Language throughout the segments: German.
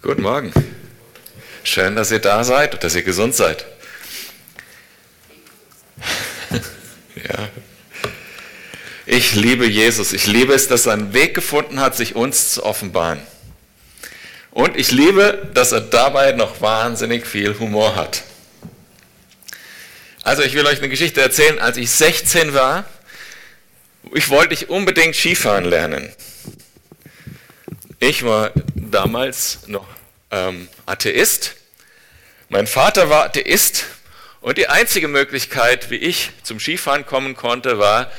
Guten Morgen. Schön, dass ihr da seid und dass ihr gesund seid. ja. Ich liebe Jesus. Ich liebe es, dass er einen Weg gefunden hat, sich uns zu offenbaren. Und ich liebe, dass er dabei noch wahnsinnig viel Humor hat. Also ich will euch eine Geschichte erzählen. Als ich 16 war, ich wollte ich unbedingt Skifahren lernen. Ich war damals noch ähm, Atheist. Mein Vater war Atheist und die einzige Möglichkeit, wie ich zum Skifahren kommen konnte, war,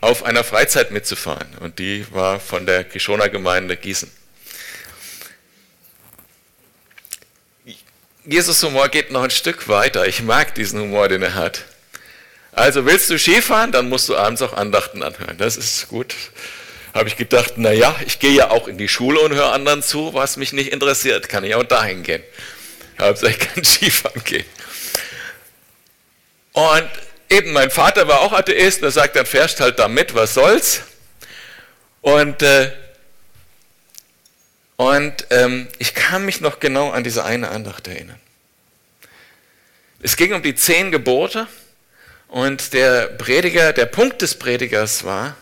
auf einer Freizeit mitzufahren. Und die war von der Kischoner Gemeinde Gießen. Jesus Humor geht noch ein Stück weiter. Ich mag diesen Humor, den er hat. Also willst du Skifahren, dann musst du abends auch Andachten anhören. Das ist gut habe ich gedacht, naja, ich gehe ja auch in die Schule und höre anderen zu, was mich nicht interessiert, kann ich auch dahin gehen. Also ich kann Skifahren gehen. Und eben mein Vater war auch Atheist, der sagt, dann fährst halt da mit, was soll's. Und, äh, und ähm, ich kann mich noch genau an diese eine Andacht erinnern. Es ging um die zehn Gebote und der Prediger, der Punkt des Predigers war,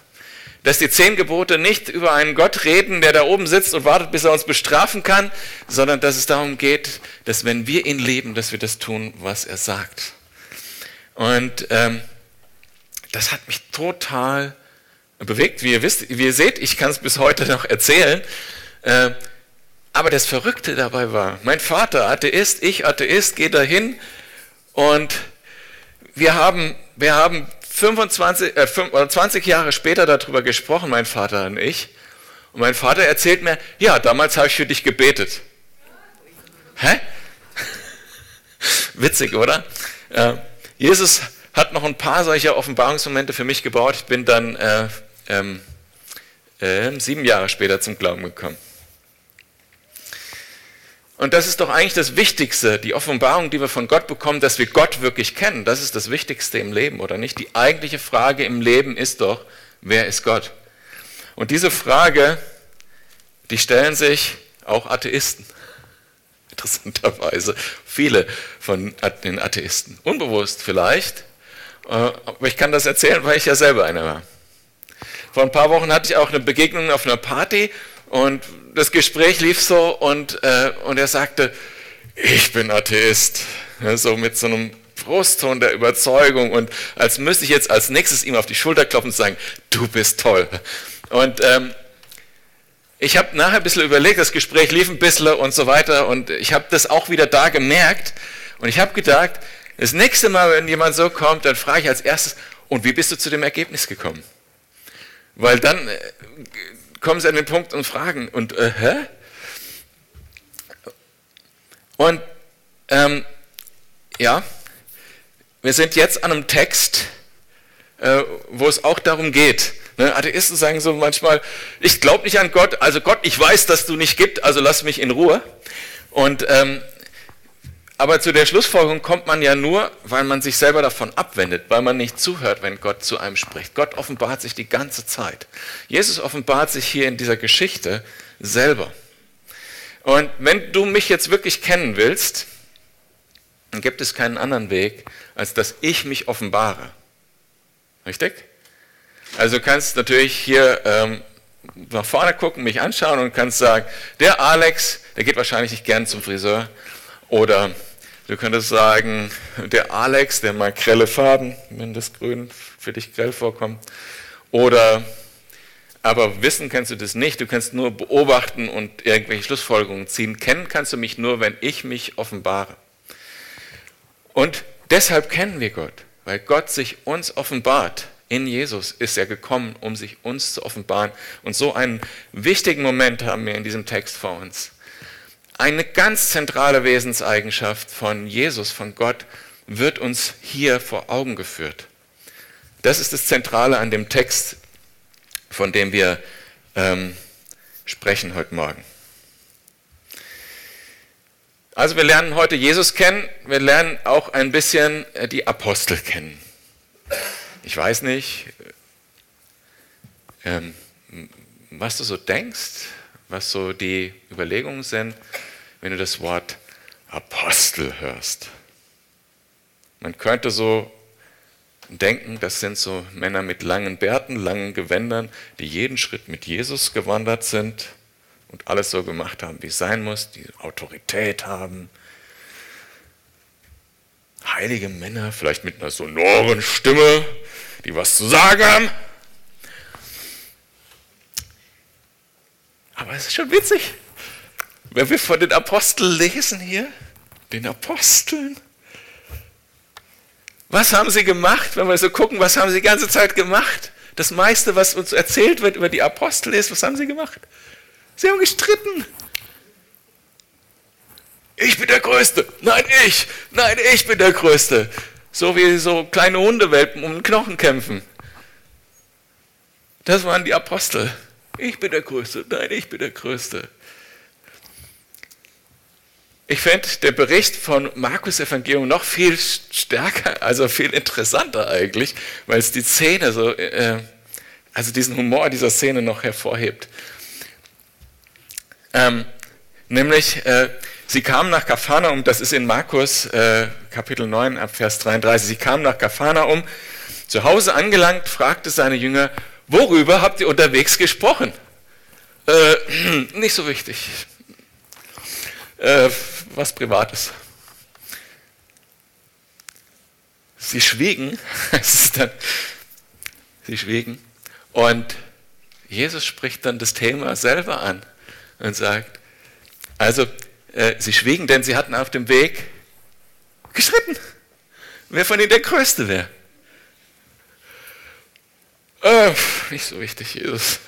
dass die zehn Gebote nicht über einen Gott reden, der da oben sitzt und wartet, bis er uns bestrafen kann, sondern dass es darum geht, dass wenn wir ihn lieben, dass wir das tun, was er sagt. Und ähm, das hat mich total bewegt. Wie ihr wisst, wie ihr seht, ich kann es bis heute noch erzählen. Äh, aber das Verrückte dabei war, mein Vater Atheist, ich Atheist, gehe dahin und wir haben, wir haben 25, äh, 20 Jahre später darüber gesprochen, mein Vater und ich. Und mein Vater erzählt mir, ja, damals habe ich für dich gebetet. Hä? Witzig, oder? Äh, Jesus hat noch ein paar solcher Offenbarungsmomente für mich gebaut. Ich bin dann äh, ähm, äh, sieben Jahre später zum Glauben gekommen. Und das ist doch eigentlich das Wichtigste, die Offenbarung, die wir von Gott bekommen, dass wir Gott wirklich kennen. Das ist das Wichtigste im Leben, oder nicht? Die eigentliche Frage im Leben ist doch, wer ist Gott? Und diese Frage, die stellen sich auch Atheisten. Interessanterweise viele von den Atheisten. Unbewusst vielleicht, äh, aber ich kann das erzählen, weil ich ja selber einer war. Vor ein paar Wochen hatte ich auch eine Begegnung auf einer Party und das Gespräch lief so und, äh, und er sagte, ich bin Atheist. Ja, so mit so einem Brustton der Überzeugung und als müsste ich jetzt als nächstes ihm auf die Schulter klopfen und sagen, du bist toll. Und ähm, ich habe nachher ein bisschen überlegt, das Gespräch lief ein bisschen und so weiter und ich habe das auch wieder da gemerkt und ich habe gedacht, das nächste Mal, wenn jemand so kommt, dann frage ich als erstes, und wie bist du zu dem Ergebnis gekommen? Weil dann äh, kommen sie an den Punkt und fragen, und äh, hä? Und ähm, ja, wir sind jetzt an einem Text, äh, wo es auch darum geht. Ne? Atheisten sagen so manchmal, ich glaube nicht an Gott, also Gott, ich weiß, dass du nicht gibt, also lass mich in Ruhe. Und ähm, aber zu der Schlussfolgerung kommt man ja nur, weil man sich selber davon abwendet, weil man nicht zuhört, wenn Gott zu einem spricht. Gott offenbart sich die ganze Zeit. Jesus offenbart sich hier in dieser Geschichte selber. Und wenn du mich jetzt wirklich kennen willst, dann gibt es keinen anderen Weg, als dass ich mich offenbare. Richtig? Also du kannst natürlich hier ähm, nach vorne gucken, mich anschauen und kannst sagen, der Alex, der geht wahrscheinlich nicht gern zum Friseur. Oder Du könntest sagen, der Alex, der mag grelle Farben, wenn das Grün für dich grell vorkommt. Oder, aber wissen kannst du das nicht, du kannst nur beobachten und irgendwelche Schlussfolgerungen ziehen. Kennen kannst du mich nur, wenn ich mich offenbare. Und deshalb kennen wir Gott, weil Gott sich uns offenbart. In Jesus ist er gekommen, um sich uns zu offenbaren. Und so einen wichtigen Moment haben wir in diesem Text vor uns. Eine ganz zentrale Wesenseigenschaft von Jesus, von Gott, wird uns hier vor Augen geführt. Das ist das Zentrale an dem Text, von dem wir ähm, sprechen heute Morgen. Also wir lernen heute Jesus kennen, wir lernen auch ein bisschen äh, die Apostel kennen. Ich weiß nicht, ähm, was du so denkst, was so die Überlegungen sind wenn du das Wort Apostel hörst. Man könnte so denken, das sind so Männer mit langen Bärten, langen Gewändern, die jeden Schritt mit Jesus gewandert sind und alles so gemacht haben, wie es sein muss, die Autorität haben. Heilige Männer, vielleicht mit einer sonoren Stimme, die was zu sagen haben. Aber es ist schon witzig, wenn wir von den Aposteln lesen hier, den Aposteln. Was haben sie gemacht, wenn wir so gucken, was haben sie die ganze Zeit gemacht? Das meiste, was uns erzählt wird über die Apostel ist, was haben sie gemacht? Sie haben gestritten. Ich bin der Größte. Nein, ich. Nein, ich bin der Größte. So wie so kleine Hundewelpen um den Knochen kämpfen. Das waren die Apostel. Ich bin der Größte. Nein, ich bin der Größte. Ich fände den Bericht von Markus Evangelium noch viel stärker, also viel interessanter eigentlich, weil es die Szene so, äh, also diesen Humor dieser Szene noch hervorhebt. Ähm, nämlich, äh, sie kamen nach Kapharnaum, das ist in Markus äh, Kapitel 9 ab Vers 33, sie kamen nach Kapharnaum, zu Hause angelangt, fragte seine Jünger, worüber habt ihr unterwegs gesprochen? Äh, nicht so wichtig. Äh, was Privates. Sie schwiegen, dann, sie schwiegen und Jesus spricht dann das Thema selber an und sagt, also äh, sie schwiegen, denn sie hatten auf dem Weg gestritten, wer von ihnen der Größte wäre. Äh, nicht so wichtig, Jesus.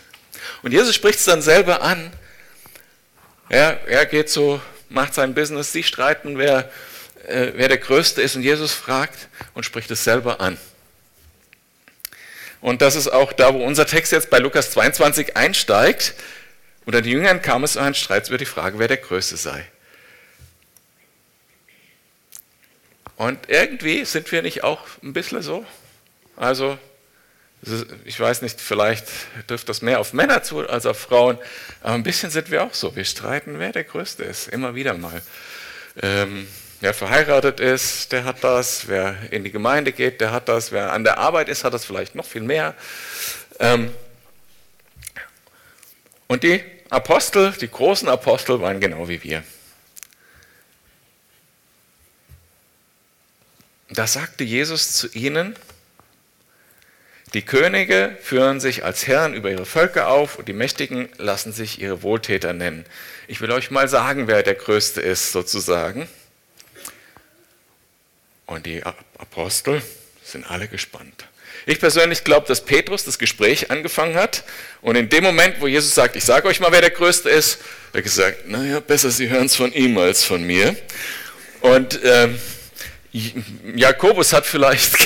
Und Jesus spricht es dann selber an. Er, er geht so macht sein Business, sie streiten, wer, äh, wer der Größte ist. Und Jesus fragt und spricht es selber an. Und das ist auch da, wo unser Text jetzt bei Lukas 22 einsteigt. Unter den Jüngern kam es zu einem Streit über die Frage, wer der Größte sei. Und irgendwie sind wir nicht auch ein bisschen so. Also ich weiß nicht, vielleicht trifft das mehr auf Männer zu als auf Frauen, aber ein bisschen sind wir auch so. Wir streiten, wer der Größte ist, immer wieder mal. Ähm, wer verheiratet ist, der hat das. Wer in die Gemeinde geht, der hat das. Wer an der Arbeit ist, hat das vielleicht noch viel mehr. Ähm, und die Apostel, die großen Apostel, waren genau wie wir. Da sagte Jesus zu ihnen, die Könige führen sich als Herren über ihre Völker auf und die Mächtigen lassen sich ihre Wohltäter nennen. Ich will euch mal sagen, wer der Größte ist, sozusagen. Und die Apostel sind alle gespannt. Ich persönlich glaube, dass Petrus das Gespräch angefangen hat und in dem Moment, wo Jesus sagt, ich sage euch mal, wer der Größte ist, hat er gesagt, naja, besser, Sie hören es von ihm als von mir. Und ähm, Jakobus hat vielleicht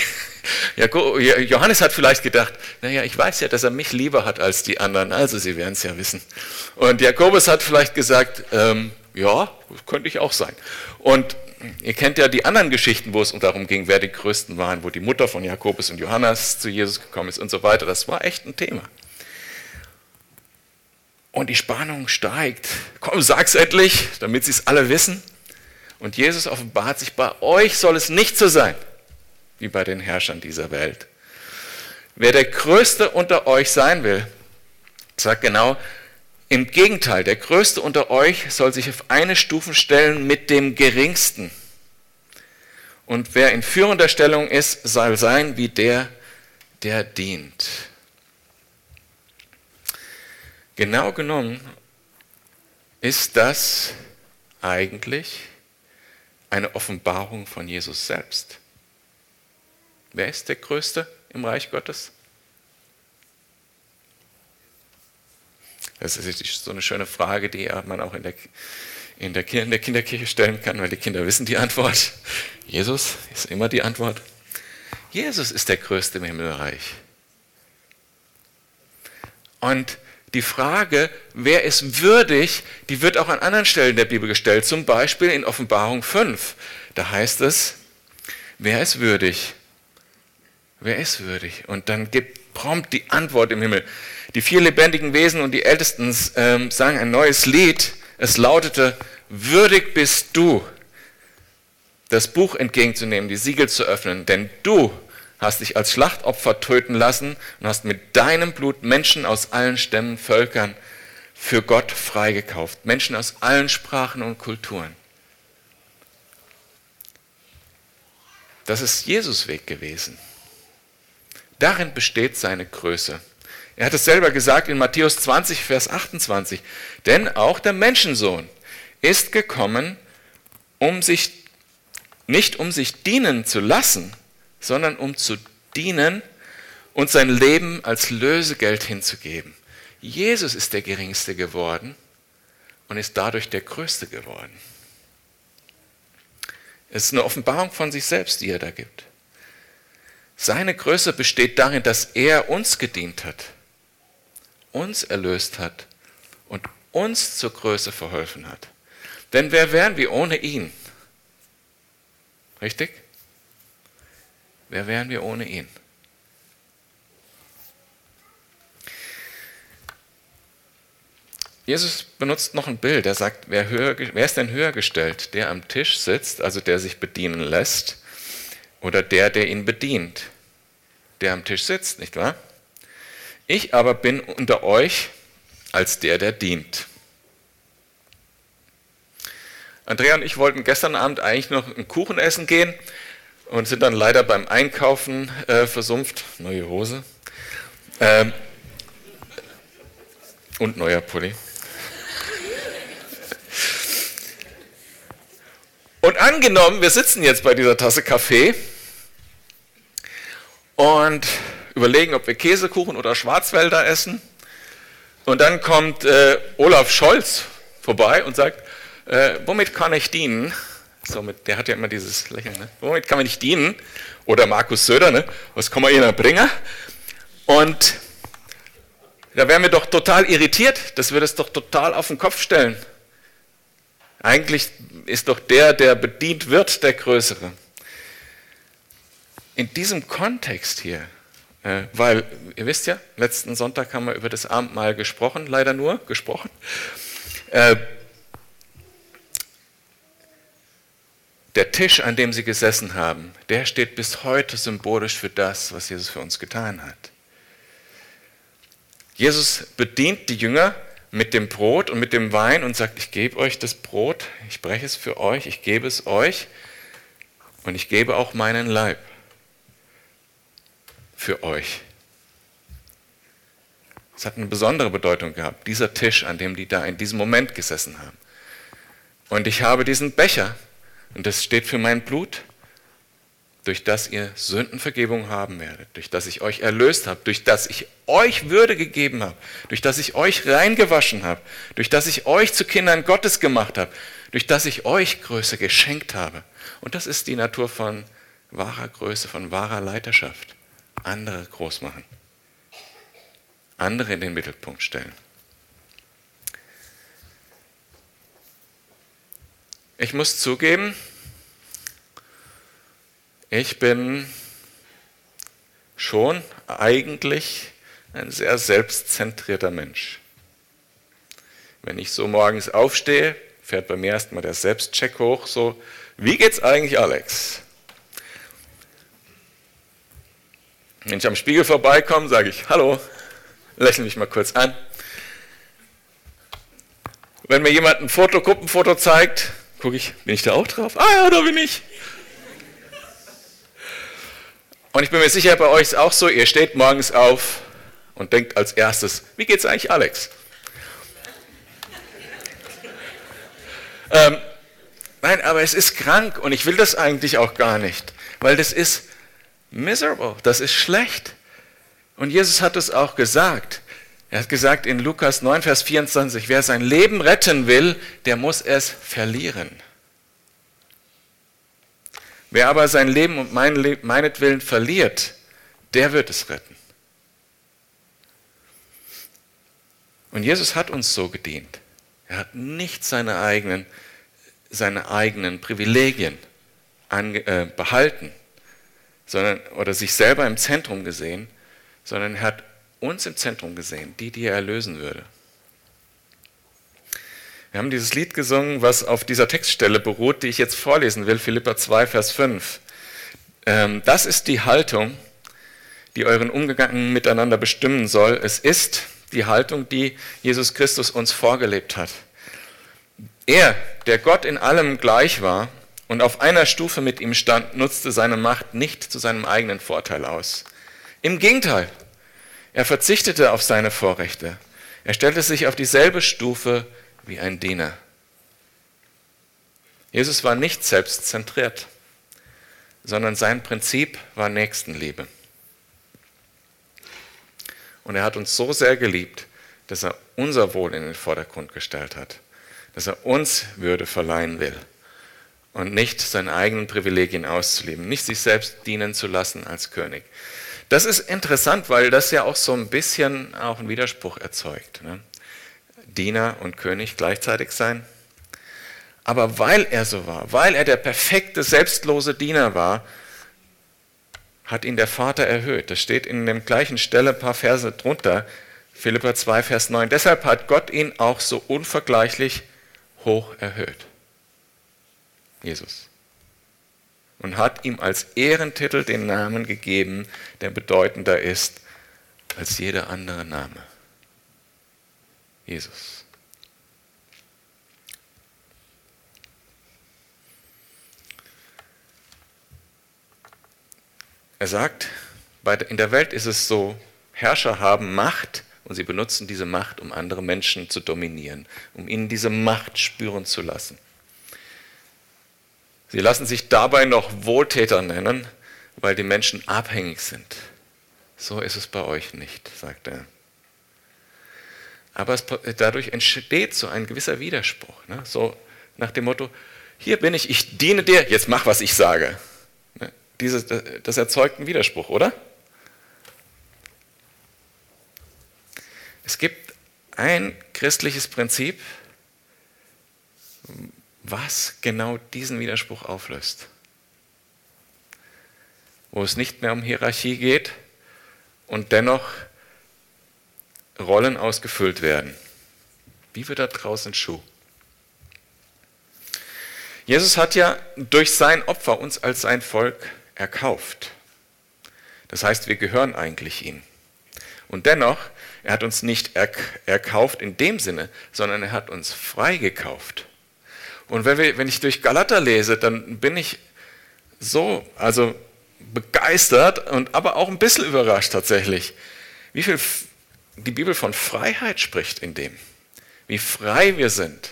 Johannes hat vielleicht gedacht, naja, ich weiß ja, dass er mich lieber hat als die anderen, also Sie werden es ja wissen. Und Jakobus hat vielleicht gesagt, ähm, ja, könnte ich auch sein. Und ihr kennt ja die anderen Geschichten, wo es darum ging, wer die Größten waren, wo die Mutter von Jakobus und Johannes zu Jesus gekommen ist und so weiter. Das war echt ein Thema. Und die Spannung steigt. Komm, sag's endlich, damit sie es alle wissen. Und Jesus offenbart sich, bei euch soll es nicht so sein wie bei den Herrschern dieser Welt. Wer der Größte unter euch sein will, sagt genau, im Gegenteil, der Größte unter euch soll sich auf eine Stufe stellen mit dem Geringsten. Und wer in führender Stellung ist, soll sein wie der, der dient. Genau genommen ist das eigentlich eine Offenbarung von Jesus selbst. Wer ist der Größte im Reich Gottes? Das ist so eine schöne Frage, die man auch in der, in der, in der Kinderkirche stellen kann, weil die Kinder wissen die Antwort. Jesus ist immer die Antwort. Jesus ist der Größte im Himmelreich. Und die Frage, wer ist würdig, die wird auch an anderen Stellen der Bibel gestellt, zum Beispiel in Offenbarung 5. Da heißt es, wer ist würdig, Wer ist würdig? Und dann gibt prompt die Antwort im Himmel. Die vier lebendigen Wesen und die Ältesten ähm, sagen ein neues Lied. Es lautete, würdig bist du, das Buch entgegenzunehmen, die Siegel zu öffnen, denn du hast dich als Schlachtopfer töten lassen und hast mit deinem Blut Menschen aus allen Stämmen, Völkern für Gott freigekauft. Menschen aus allen Sprachen und Kulturen. Das ist Jesus Weg gewesen. Darin besteht seine Größe. Er hat es selber gesagt in Matthäus 20, Vers 28. Denn auch der Menschensohn ist gekommen, um sich, nicht um sich dienen zu lassen, sondern um zu dienen und sein Leben als Lösegeld hinzugeben. Jesus ist der Geringste geworden und ist dadurch der Größte geworden. Es ist eine Offenbarung von sich selbst, die er da gibt. Seine Größe besteht darin, dass er uns gedient hat, uns erlöst hat und uns zur Größe verholfen hat. Denn wer wären wir ohne ihn? Richtig? Wer wären wir ohne ihn? Jesus benutzt noch ein Bild. Er sagt, wer, höher, wer ist denn höher gestellt? Der am Tisch sitzt, also der sich bedienen lässt, oder der, der ihn bedient? Der am Tisch sitzt, nicht wahr? Ich aber bin unter euch als der, der dient. Andrea und ich wollten gestern Abend eigentlich noch einen Kuchen essen gehen und sind dann leider beim Einkaufen äh, versumpft. Neue Hose. Ähm, und neuer Pulli. Und angenommen, wir sitzen jetzt bei dieser Tasse Kaffee und überlegen, ob wir Käsekuchen oder Schwarzwälder essen. Und dann kommt äh, Olaf Scholz vorbei und sagt, äh, womit kann ich dienen? So mit, der hat ja immer dieses Lächeln. Ne? Womit kann man nicht dienen? Oder Markus Söder, ne? was kann man ihnen bringen? Und da wären wir doch total irritiert, dass wir das doch total auf den Kopf stellen. Eigentlich ist doch der, der bedient wird, der Größere. In diesem Kontext hier, äh, weil ihr wisst ja, letzten Sonntag haben wir über das Abendmahl gesprochen, leider nur gesprochen. Äh, der Tisch, an dem sie gesessen haben, der steht bis heute symbolisch für das, was Jesus für uns getan hat. Jesus bedient die Jünger mit dem Brot und mit dem Wein und sagt, ich gebe euch das Brot, ich breche es für euch, ich gebe es euch und ich gebe auch meinen Leib für euch. Es hat eine besondere Bedeutung gehabt, dieser Tisch, an dem die da in diesem Moment gesessen haben. Und ich habe diesen Becher, und das steht für mein Blut, durch das ihr Sündenvergebung haben werdet, durch das ich euch erlöst habe, durch das ich euch Würde gegeben habe, durch das ich euch reingewaschen habe, durch das ich euch zu Kindern Gottes gemacht habe, durch das ich euch Größe geschenkt habe. Und das ist die Natur von wahrer Größe, von wahrer Leiterschaft. Andere groß machen, andere in den Mittelpunkt stellen. Ich muss zugeben, ich bin schon eigentlich ein sehr selbstzentrierter Mensch. Wenn ich so morgens aufstehe, fährt bei mir erstmal der Selbstcheck hoch, so, wie geht's eigentlich Alex? Wenn ich am Spiegel vorbeikomme, sage ich, hallo, lächle mich mal kurz an. Wenn mir jemand ein Foto, Gruppenfoto zeigt, gucke ich, bin ich da auch drauf? Ah ja, da bin ich. Und ich bin mir sicher, bei euch ist auch so, ihr steht morgens auf und denkt als erstes, wie geht's eigentlich Alex? ähm, nein, aber es ist krank und ich will das eigentlich auch gar nicht, weil das ist miserable, das ist schlecht. Und Jesus hat es auch gesagt. Er hat gesagt in Lukas 9, Vers 24, wer sein Leben retten will, der muss es verlieren. Wer aber sein Leben und mein Le meinetwillen verliert, der wird es retten. Und Jesus hat uns so gedient. Er hat nicht seine eigenen, seine eigenen Privilegien äh, behalten sondern, oder sich selber im Zentrum gesehen, sondern er hat uns im Zentrum gesehen, die, die er erlösen würde. Wir haben dieses Lied gesungen, was auf dieser Textstelle beruht, die ich jetzt vorlesen will, Philippa 2, Vers 5. Ähm, das ist die Haltung, die euren Umgang miteinander bestimmen soll. Es ist die Haltung, die Jesus Christus uns vorgelebt hat. Er, der Gott in allem gleich war und auf einer Stufe mit ihm stand, nutzte seine Macht nicht zu seinem eigenen Vorteil aus. Im Gegenteil, er verzichtete auf seine Vorrechte. Er stellte sich auf dieselbe Stufe wie ein Diener. Jesus war nicht selbstzentriert, sondern sein Prinzip war Nächstenliebe. Und er hat uns so sehr geliebt, dass er unser Wohl in den Vordergrund gestellt hat, dass er uns Würde verleihen will und nicht seine eigenen Privilegien auszuleben, nicht sich selbst dienen zu lassen als König. Das ist interessant, weil das ja auch so ein bisschen auch einen Widerspruch erzeugt. Ne? Diener und König gleichzeitig sein. Aber weil er so war, weil er der perfekte, selbstlose Diener war, hat ihn der Vater erhöht. Das steht in dem gleichen Stelle ein paar Verse drunter, Philippa 2, Vers 9. Deshalb hat Gott ihn auch so unvergleichlich hoch erhöht. Jesus. Und hat ihm als Ehrentitel den Namen gegeben, der bedeutender ist als jeder andere Name. Jesus. Er sagt, in der Welt ist es so, Herrscher haben Macht und sie benutzen diese Macht, um andere Menschen zu dominieren, um ihnen diese Macht spüren zu lassen. Sie lassen sich dabei noch Wohltäter nennen, weil die Menschen abhängig sind. So ist es bei euch nicht, sagt er. Aber es, dadurch entsteht so ein gewisser Widerspruch. Ne? So nach dem Motto, hier bin ich, ich diene dir, jetzt mach, was ich sage. Ne? Dieses, das erzeugt einen Widerspruch, oder? Es gibt ein christliches Prinzip, was genau diesen Widerspruch auflöst. Wo es nicht mehr um Hierarchie geht und dennoch Rollen ausgefüllt werden. Wie wird da draußen Schuh? Jesus hat ja durch sein Opfer uns als sein Volk erkauft. Das heißt, wir gehören eigentlich ihm. Und dennoch, er hat uns nicht erkauft in dem Sinne, sondern er hat uns freigekauft. Und wenn, wir, wenn ich durch Galater lese, dann bin ich so, also begeistert und aber auch ein bisschen überrascht tatsächlich, wie viel die Bibel von Freiheit spricht in dem, wie frei wir sind.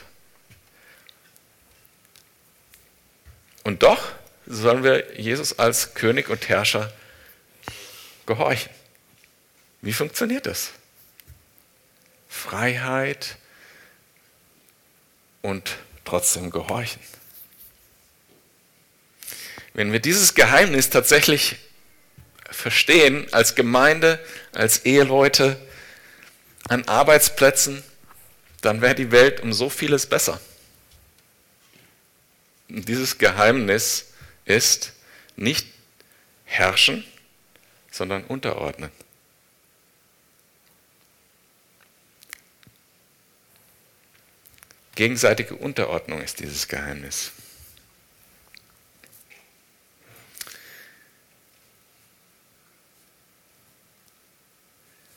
Und doch sollen wir Jesus als König und Herrscher gehorchen. Wie funktioniert das? Freiheit und trotzdem gehorchen. Wenn wir dieses Geheimnis tatsächlich verstehen als Gemeinde, als Eheleute, an Arbeitsplätzen, dann wäre die Welt um so vieles besser. Und dieses Geheimnis ist nicht herrschen, sondern unterordnen. Gegenseitige Unterordnung ist dieses Geheimnis.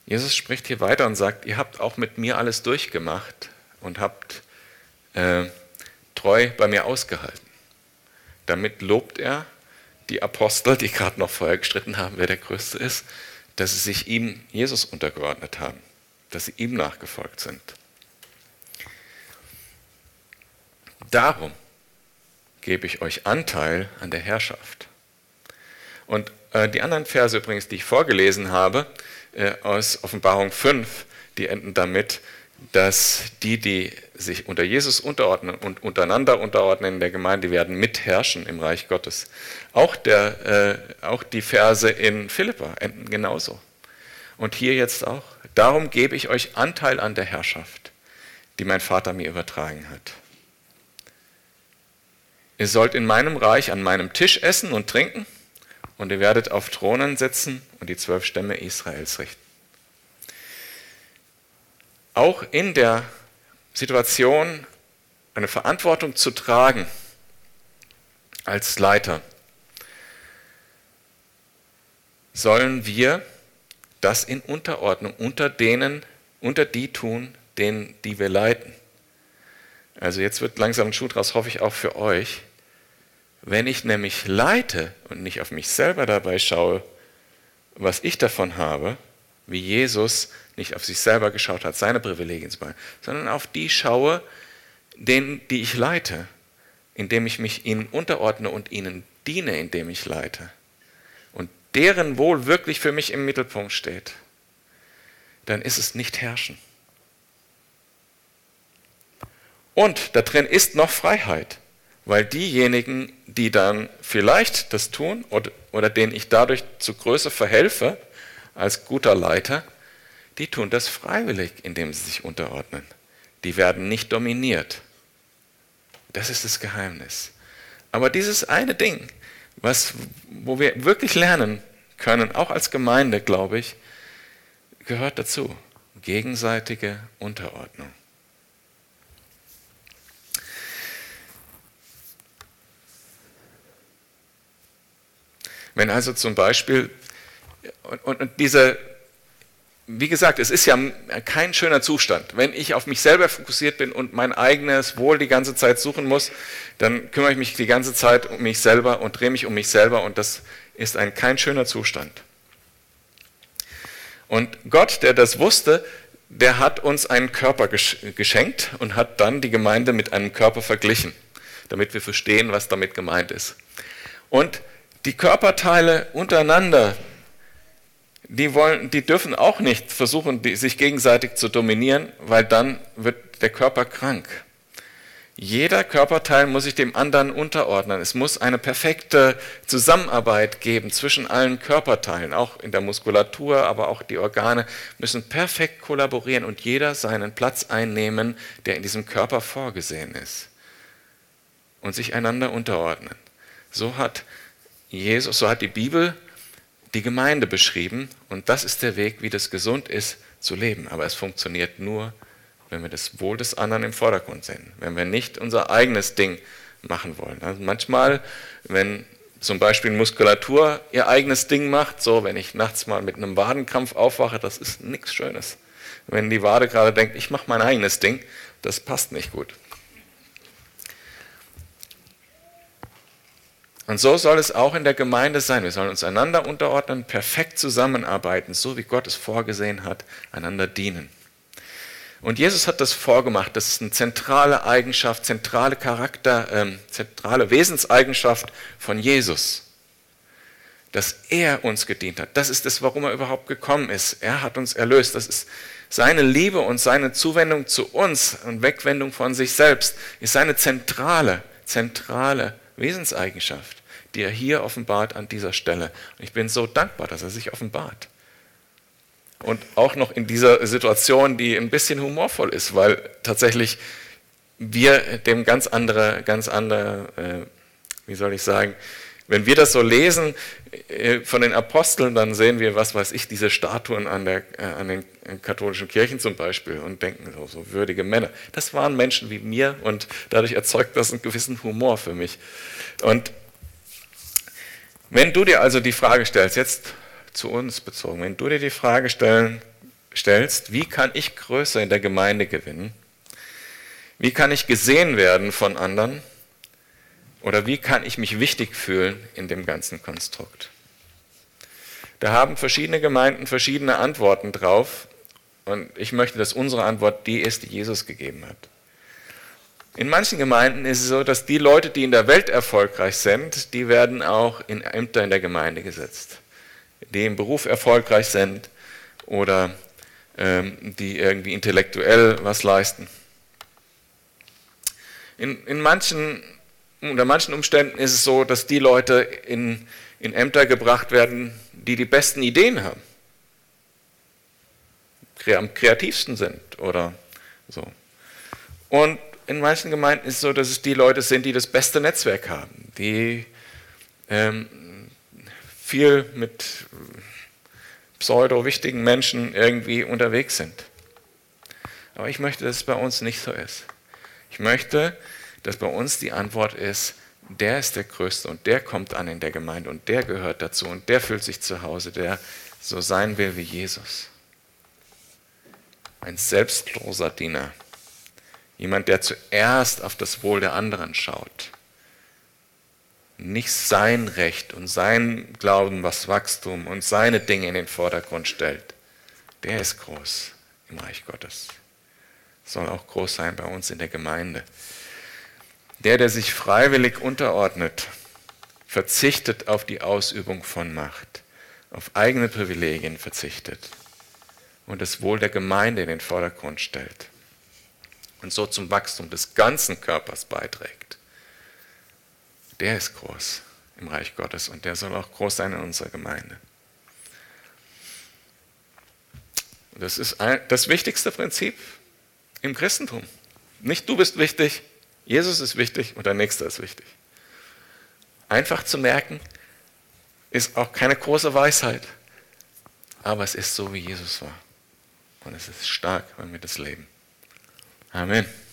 Jesus spricht hier weiter und sagt, ihr habt auch mit mir alles durchgemacht und habt äh, treu bei mir ausgehalten. Damit lobt er die Apostel, die gerade noch vorher gestritten haben, wer der Größte ist, dass sie sich ihm, Jesus, untergeordnet haben, dass sie ihm nachgefolgt sind. Darum gebe ich euch Anteil an der Herrschaft. Und äh, die anderen Verse übrigens, die ich vorgelesen habe, aus Offenbarung 5, die enden damit, dass die, die sich unter Jesus unterordnen und untereinander unterordnen in der Gemeinde, werden mitherrschen im Reich Gottes. Auch, der, äh, auch die Verse in Philippa enden genauso. Und hier jetzt auch. Darum gebe ich euch Anteil an der Herrschaft, die mein Vater mir übertragen hat. Ihr sollt in meinem Reich an meinem Tisch essen und trinken und ihr werdet auf Thronen sitzen und die zwölf Stämme Israels richten. Auch in der Situation eine Verantwortung zu tragen als Leiter, sollen wir das in Unterordnung unter denen, unter die tun, denen, die wir leiten. Also jetzt wird langsam ein Schuh draus, hoffe ich auch für euch. Wenn ich nämlich leite und nicht auf mich selber dabei schaue, was ich davon habe, wie Jesus nicht auf sich selber geschaut hat, seine Privilegien zu behalten, sondern auf die schaue, denen, die ich leite, indem ich mich ihnen unterordne und ihnen diene, indem ich leite, und deren Wohl wirklich für mich im Mittelpunkt steht, dann ist es nicht herrschen. Und da drin ist noch Freiheit, weil diejenigen, die dann vielleicht das tun oder, oder denen ich dadurch zu Größe verhelfe, als guter Leiter, die tun das freiwillig, indem sie sich unterordnen. Die werden nicht dominiert. Das ist das Geheimnis. Aber dieses eine Ding, was, wo wir wirklich lernen können, auch als Gemeinde, glaube ich, gehört dazu. Gegenseitige Unterordnung. Wenn also zum Beispiel, und, und, und diese, wie gesagt, es ist ja kein schöner Zustand. Wenn ich auf mich selber fokussiert bin und mein eigenes Wohl die ganze Zeit suchen muss, dann kümmere ich mich die ganze Zeit um mich selber und drehe mich um mich selber und das ist ein kein schöner Zustand. Und Gott, der das wusste, der hat uns einen Körper geschenkt und hat dann die Gemeinde mit einem Körper verglichen, damit wir verstehen, was damit gemeint ist. Und die Körperteile untereinander, die, wollen, die dürfen auch nicht versuchen, die, sich gegenseitig zu dominieren, weil dann wird der Körper krank. Jeder Körperteil muss sich dem anderen unterordnen. Es muss eine perfekte Zusammenarbeit geben zwischen allen Körperteilen, auch in der Muskulatur, aber auch die Organe müssen perfekt kollaborieren und jeder seinen Platz einnehmen, der in diesem Körper vorgesehen ist und sich einander unterordnen. So hat Jesus, so hat die Bibel die Gemeinde beschrieben und das ist der Weg, wie das gesund ist zu leben. Aber es funktioniert nur, wenn wir das Wohl des anderen im Vordergrund sehen, wenn wir nicht unser eigenes Ding machen wollen. Also manchmal, wenn zum Beispiel Muskulatur ihr eigenes Ding macht, so wenn ich nachts mal mit einem Wadenkrampf aufwache, das ist nichts Schönes. Wenn die Wade gerade denkt, ich mache mein eigenes Ding, das passt nicht gut. Und so soll es auch in der Gemeinde sein. Wir sollen uns einander unterordnen, perfekt zusammenarbeiten, so wie Gott es vorgesehen hat, einander dienen. Und Jesus hat das vorgemacht. Das ist eine zentrale Eigenschaft, zentrale Charakter, ähm, zentrale Wesenseigenschaft von Jesus. Dass er uns gedient hat. Das ist es, warum er überhaupt gekommen ist. Er hat uns erlöst. Das ist seine Liebe und seine Zuwendung zu uns und Wegwendung von sich selbst ist seine zentrale, zentrale Wesenseigenschaft, die er hier offenbart an dieser Stelle. Ich bin so dankbar, dass er sich offenbart. Und auch noch in dieser Situation, die ein bisschen humorvoll ist, weil tatsächlich wir dem ganz andere, ganz andere, äh, wie soll ich sagen, wenn wir das so lesen äh, von den Aposteln, dann sehen wir, was weiß ich, diese Statuen an, der, äh, an den katholischen Kirchen zum Beispiel und denken, so, so würdige Männer. Das waren Menschen wie mir und dadurch erzeugt das einen gewissen Humor für mich. Und wenn du dir also die Frage stellst, jetzt zu uns bezogen, wenn du dir die Frage stellen, stellst, wie kann ich größer in der Gemeinde gewinnen? Wie kann ich gesehen werden von anderen? Oder wie kann ich mich wichtig fühlen in dem ganzen Konstrukt? Da haben verschiedene Gemeinden verschiedene Antworten drauf. Und ich möchte, dass unsere Antwort die ist, die Jesus gegeben hat. In manchen Gemeinden ist es so, dass die Leute, die in der Welt erfolgreich sind, die werden auch in Ämter in der Gemeinde gesetzt. Die im Beruf erfolgreich sind oder ähm, die irgendwie intellektuell was leisten. In, in manchen unter manchen Umständen ist es so, dass die Leute in, in Ämter gebracht werden, die die besten Ideen haben, am kreativsten sind oder so. Und in manchen Gemeinden ist es so, dass es die Leute sind, die das beste Netzwerk haben, die ähm, viel mit pseudo-wichtigen Menschen irgendwie unterwegs sind. Aber ich möchte, dass es bei uns nicht so ist. Ich möchte, dass bei uns die Antwort ist, der ist der Größte und der kommt an in der Gemeinde und der gehört dazu und der fühlt sich zu Hause, der so sein will wie Jesus. Ein selbstloser Diener. Jemand, der zuerst auf das Wohl der anderen schaut. Nicht sein Recht und sein Glauben, was Wachstum und seine Dinge in den Vordergrund stellt. Der ist groß im Reich Gottes. Soll auch groß sein bei uns in der Gemeinde. Der, der sich freiwillig unterordnet, verzichtet auf die Ausübung von Macht, auf eigene Privilegien verzichtet und das Wohl der Gemeinde in den Vordergrund stellt und so zum Wachstum des ganzen Körpers beiträgt. Der ist groß im Reich Gottes und der soll auch groß sein in unserer Gemeinde. Das ist das wichtigste Prinzip im Christentum. Nicht du bist wichtig, Jesus ist wichtig und der Nächste ist wichtig. Einfach zu merken, ist auch keine große Weisheit, aber es ist so, wie Jesus war. Und es ist stark, wenn wir das leben. Amén.